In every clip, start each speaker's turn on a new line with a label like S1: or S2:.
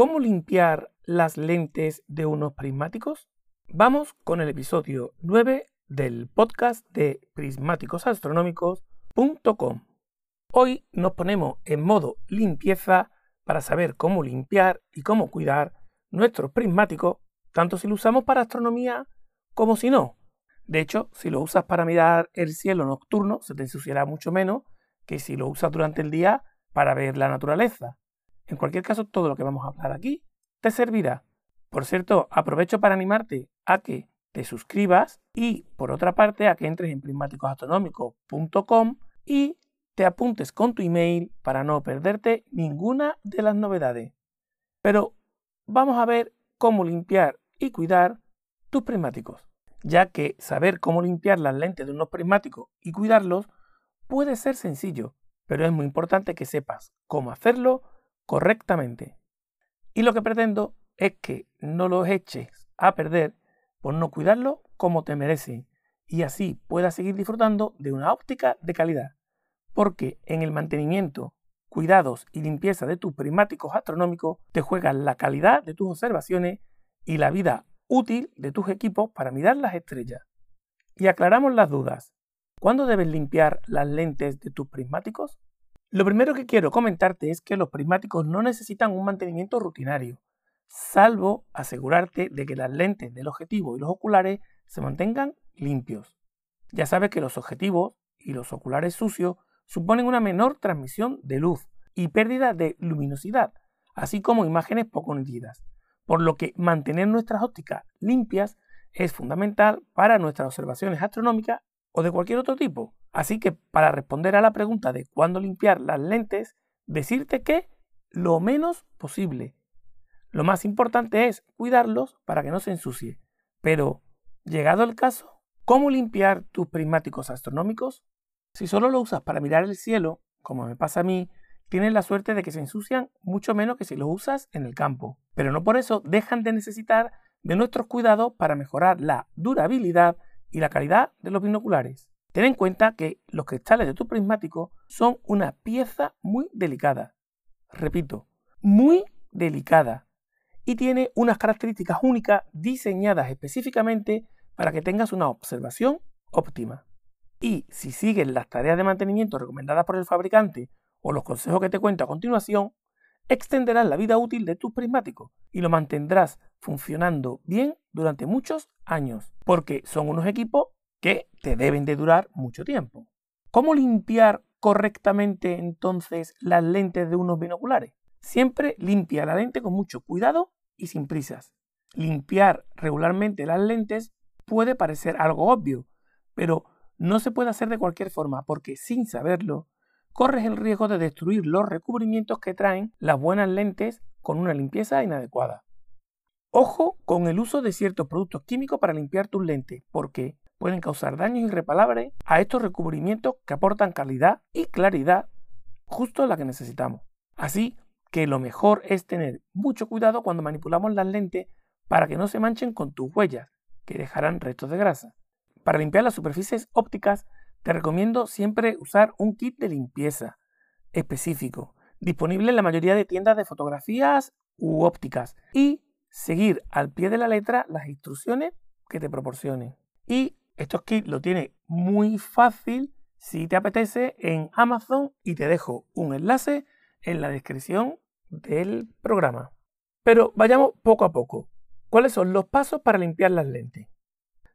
S1: ¿Cómo limpiar las lentes de unos prismáticos? Vamos con el episodio 9 del podcast de prismáticosastronómicos.com. Hoy nos ponemos en modo limpieza para saber cómo limpiar y cómo cuidar nuestros prismáticos, tanto si lo usamos para astronomía como si no. De hecho, si lo usas para mirar el cielo nocturno, se te ensuciará mucho menos que si lo usas durante el día para ver la naturaleza. En cualquier caso, todo lo que vamos a hablar aquí te servirá. Por cierto, aprovecho para animarte a que te suscribas y, por otra parte, a que entres en prismáticosastronómicos.com y te apuntes con tu email para no perderte ninguna de las novedades. Pero vamos a ver cómo limpiar y cuidar tus prismáticos, ya que saber cómo limpiar las lentes de unos prismáticos y cuidarlos puede ser sencillo, pero es muy importante que sepas cómo hacerlo correctamente. Y lo que pretendo es que no los eches a perder por no cuidarlo como te merecen y así puedas seguir disfrutando de una óptica de calidad. Porque en el mantenimiento, cuidados y limpieza de tus prismáticos astronómicos te juegan la calidad de tus observaciones y la vida útil de tus equipos para mirar las estrellas. Y aclaramos las dudas. ¿Cuándo debes limpiar las lentes de tus prismáticos? Lo primero que quiero comentarte es que los prismáticos no necesitan un mantenimiento rutinario, salvo asegurarte de que las lentes del objetivo y los oculares se mantengan limpios. Ya sabes que los objetivos y los oculares sucios suponen una menor transmisión de luz y pérdida de luminosidad, así como imágenes poco nítidas, por lo que mantener nuestras ópticas limpias es fundamental para nuestras observaciones astronómicas o de cualquier otro tipo. Así que para responder a la pregunta de cuándo limpiar las lentes, decirte que lo menos posible. Lo más importante es cuidarlos para que no se ensucie. Pero, llegado el caso, ¿cómo limpiar tus prismáticos astronómicos? Si solo lo usas para mirar el cielo, como me pasa a mí, tienes la suerte de que se ensucian mucho menos que si los usas en el campo. Pero no por eso dejan de necesitar de nuestros cuidados para mejorar la durabilidad y la calidad de los binoculares. Ten en cuenta que los cristales de tu prismático son una pieza muy delicada. Repito, muy delicada. Y tiene unas características únicas diseñadas específicamente para que tengas una observación óptima. Y si sigues las tareas de mantenimiento recomendadas por el fabricante o los consejos que te cuento a continuación, extenderás la vida útil de tus prismáticos y lo mantendrás funcionando bien durante muchos años, porque son unos equipos que te deben de durar mucho tiempo. ¿Cómo limpiar correctamente entonces las lentes de unos binoculares? Siempre limpia la lente con mucho cuidado y sin prisas. Limpiar regularmente las lentes puede parecer algo obvio, pero no se puede hacer de cualquier forma porque sin saberlo, corres el riesgo de destruir los recubrimientos que traen las buenas lentes con una limpieza inadecuada. Ojo con el uso de ciertos productos químicos para limpiar tus lentes, porque pueden causar daños irreparables a estos recubrimientos que aportan calidad y claridad justo la que necesitamos. Así que lo mejor es tener mucho cuidado cuando manipulamos las lentes para que no se manchen con tus huellas, que dejarán restos de grasa. Para limpiar las superficies ópticas, te recomiendo siempre usar un kit de limpieza específico, disponible en la mayoría de tiendas de fotografías u ópticas, y seguir al pie de la letra las instrucciones que te proporcionen. Y estos kits lo tiene muy fácil si te apetece en Amazon y te dejo un enlace en la descripción del programa. Pero vayamos poco a poco. ¿Cuáles son los pasos para limpiar las lentes?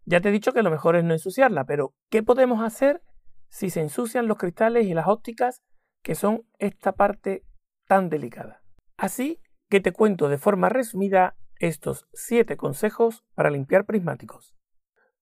S1: Ya te he dicho que lo mejor es no ensuciarla, pero ¿qué podemos hacer si se ensucian los cristales y las ópticas que son esta parte tan delicada? Así que te cuento de forma resumida estos 7 consejos para limpiar prismáticos.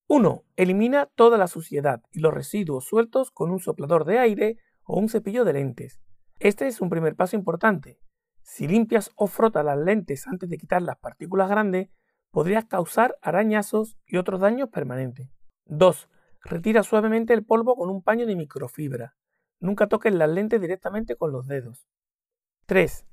S1: 1. Elimina toda la suciedad y los residuos sueltos con un soplador de aire o un cepillo de lentes. Este es un primer paso importante. Si limpias o frotas las lentes antes de quitar las partículas grandes, podrías causar arañazos y otros daños permanentes. 2. Retira suavemente el polvo con un paño de microfibra. Nunca toques las lentes directamente con los dedos. 3.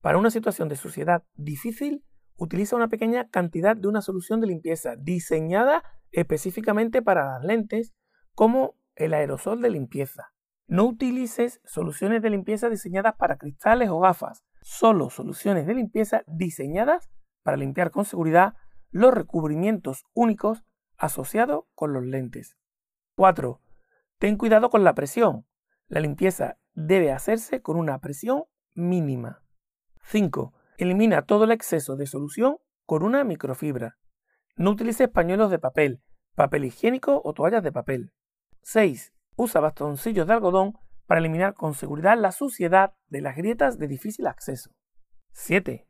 S1: Para una situación de suciedad difícil, utiliza una pequeña cantidad de una solución de limpieza diseñada específicamente para las lentes como el aerosol de limpieza. No utilices soluciones de limpieza diseñadas para cristales o gafas, Solo soluciones de limpieza diseñadas para limpiar con seguridad los recubrimientos únicos asociados con los lentes. 4. Ten cuidado con la presión. La limpieza debe hacerse con una presión mínima. 5. Elimina todo el exceso de solución con una microfibra. No utilices pañuelos de papel, papel higiénico o toallas de papel. 6. Usa bastoncillos de algodón para eliminar con seguridad la suciedad de las grietas de difícil acceso. 7.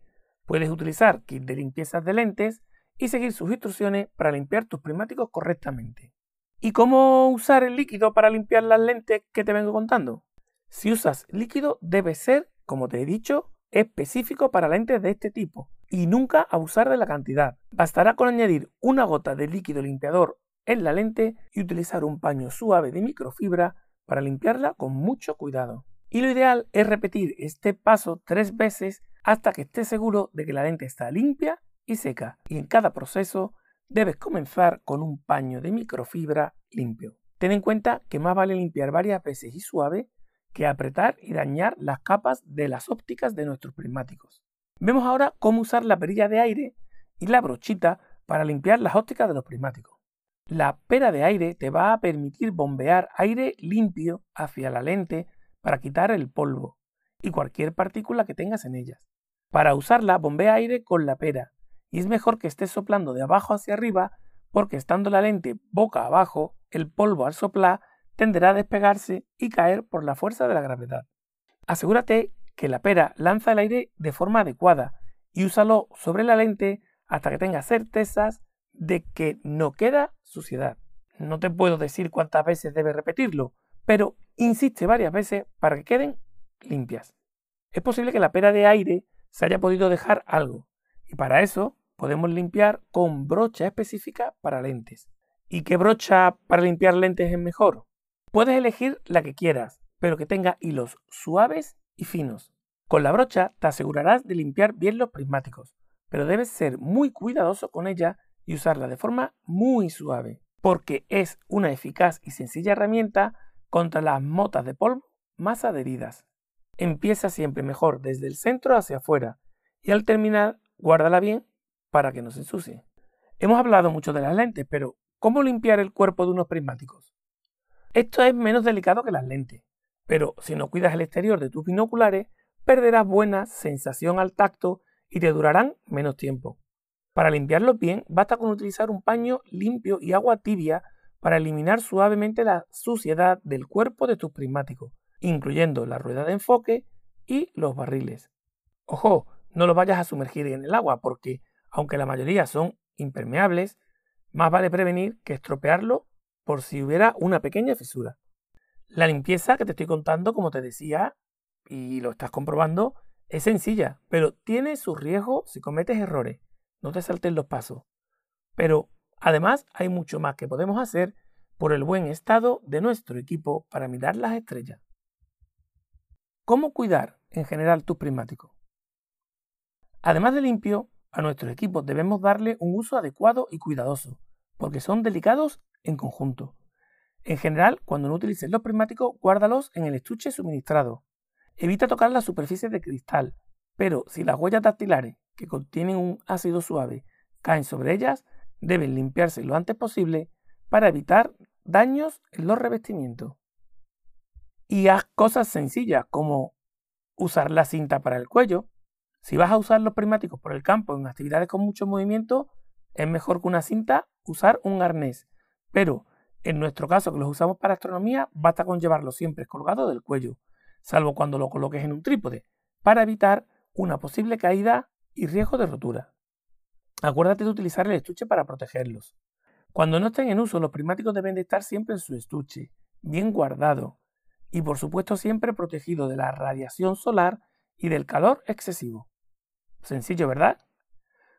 S1: Puedes utilizar kit de limpieza de lentes y seguir sus instrucciones para limpiar tus prismáticos correctamente. ¿Y cómo usar el líquido para limpiar las lentes que te vengo contando? Si usas líquido debe ser, como te he dicho, específico para lentes de este tipo y nunca abusar de la cantidad. Bastará con añadir una gota de líquido limpiador en la lente y utilizar un paño suave de microfibra para limpiarla con mucho cuidado. Y lo ideal es repetir este paso tres veces hasta que estés seguro de que la lente está limpia y seca. Y en cada proceso debes comenzar con un paño de microfibra limpio. Ten en cuenta que más vale limpiar varias veces y suave que apretar y dañar las capas de las ópticas de nuestros prismáticos. Vemos ahora cómo usar la perilla de aire y la brochita para limpiar las ópticas de los prismáticos. La pera de aire te va a permitir bombear aire limpio hacia la lente para quitar el polvo y cualquier partícula que tengas en ellas. Para usarla, bombea aire con la pera y es mejor que estés soplando de abajo hacia arriba porque estando la lente boca abajo, el polvo al soplar tenderá a despegarse y caer por la fuerza de la gravedad. Asegúrate que la pera lanza el aire de forma adecuada y úsalo sobre la lente hasta que tengas certezas de que no queda suciedad. No te puedo decir cuántas veces debes repetirlo, pero insiste varias veces para que queden limpias. Es posible que la pera de aire se haya podido dejar algo, y para eso podemos limpiar con brocha específica para lentes. ¿Y qué brocha para limpiar lentes es mejor? Puedes elegir la que quieras, pero que tenga hilos suaves y finos. Con la brocha te asegurarás de limpiar bien los prismáticos, pero debes ser muy cuidadoso con ella y usarla de forma muy suave, porque es una eficaz y sencilla herramienta contra las motas de polvo más adheridas. Empieza siempre mejor desde el centro hacia afuera y al terminar guárdala bien para que no se ensucie. Hemos hablado mucho de las lentes, pero ¿cómo limpiar el cuerpo de unos prismáticos? Esto es menos delicado que las lentes, pero si no cuidas el exterior de tus binoculares, perderás buena sensación al tacto y te durarán menos tiempo. Para limpiarlos bien, basta con utilizar un paño limpio y agua tibia para eliminar suavemente la suciedad del cuerpo de tus prismáticos, incluyendo la rueda de enfoque y los barriles. Ojo, no los vayas a sumergir en el agua porque, aunque la mayoría son impermeables, más vale prevenir que estropearlo por si hubiera una pequeña fisura. La limpieza que te estoy contando, como te decía, y lo estás comprobando, es sencilla, pero tiene su riesgo si cometes errores. No te saltes los pasos. Pero además hay mucho más que podemos hacer por el buen estado de nuestro equipo para mirar las estrellas. ¿Cómo cuidar en general tus prismáticos? Además de limpio, a nuestros equipos debemos darle un uso adecuado y cuidadoso, porque son delicados en conjunto. En general, cuando no utilices los prismáticos, guárdalos en el estuche suministrado. Evita tocar las superficies de cristal, pero si las huellas dactilares, que contienen un ácido suave, caen sobre ellas, deben limpiarse lo antes posible para evitar daños en los revestimientos. Y haz cosas sencillas como usar la cinta para el cuello. Si vas a usar los prismáticos por el campo en actividades con mucho movimiento, es mejor que una cinta usar un arnés pero en nuestro caso, que los usamos para astronomía, basta con llevarlo siempre colgado del cuello, salvo cuando lo coloques en un trípode, para evitar una posible caída y riesgo de rotura. Acuérdate de utilizar el estuche para protegerlos. Cuando no estén en uso, los prismáticos deben de estar siempre en su estuche, bien guardado, y por supuesto siempre protegido de la radiación solar y del calor excesivo. Sencillo, ¿verdad?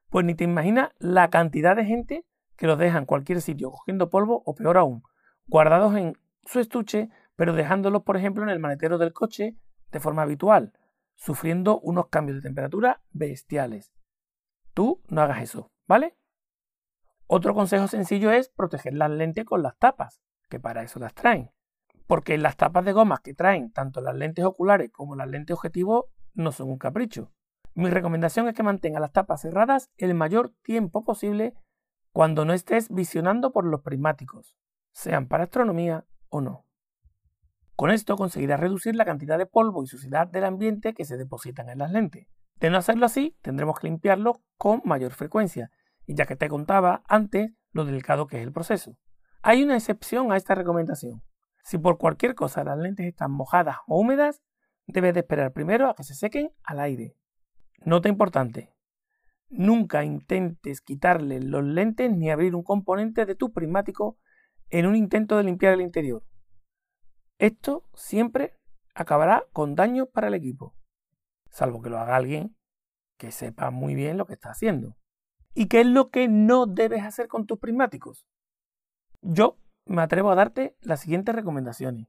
S1: Pues ni te imaginas la cantidad de gente que los dejan en cualquier sitio cogiendo polvo o peor aún, guardados en su estuche, pero dejándolos, por ejemplo, en el maletero del coche de forma habitual, sufriendo unos cambios de temperatura bestiales. Tú no hagas eso, ¿vale? Otro consejo sencillo es proteger las lentes con las tapas, que para eso las traen. Porque las tapas de gomas que traen tanto las lentes oculares como las lentes objetivo no son un capricho. Mi recomendación es que mantenga las tapas cerradas el mayor tiempo posible cuando no estés visionando por los prismáticos, sean para astronomía o no. Con esto conseguirás reducir la cantidad de polvo y suciedad del ambiente que se depositan en las lentes. De no hacerlo así, tendremos que limpiarlo con mayor frecuencia, y ya que te contaba antes lo delicado que es el proceso. Hay una excepción a esta recomendación. Si por cualquier cosa las lentes están mojadas o húmedas, debes de esperar primero a que se sequen al aire. Nota importante. Nunca intentes quitarle los lentes ni abrir un componente de tu prismático en un intento de limpiar el interior. Esto siempre acabará con daño para el equipo, salvo que lo haga alguien que sepa muy bien lo que está haciendo. ¿Y qué es lo que no debes hacer con tus prismáticos? Yo me atrevo a darte las siguientes recomendaciones.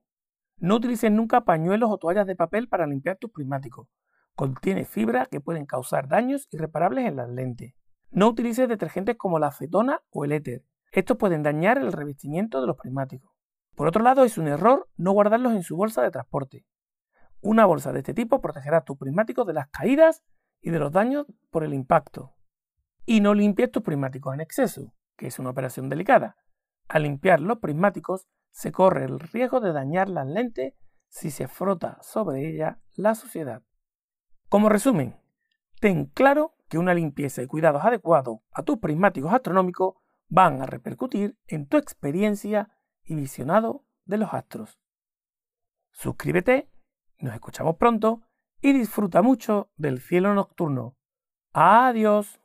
S1: No utilices nunca pañuelos o toallas de papel para limpiar tus prismáticos. Contiene fibra que pueden causar daños irreparables en las lentes. No utilices detergentes como la acetona o el éter. Estos pueden dañar el revestimiento de los prismáticos. Por otro lado, es un error no guardarlos en su bolsa de transporte. Una bolsa de este tipo protegerá tus prismáticos de las caídas y de los daños por el impacto. Y no limpies tus prismáticos en exceso, que es una operación delicada. Al limpiar los prismáticos se corre el riesgo de dañar las lentes si se frota sobre ella la suciedad. Como resumen, ten claro que una limpieza y cuidados adecuados a tus prismáticos astronómicos van a repercutir en tu experiencia y visionado de los astros. Suscríbete, nos escuchamos pronto y disfruta mucho del cielo nocturno. Adiós.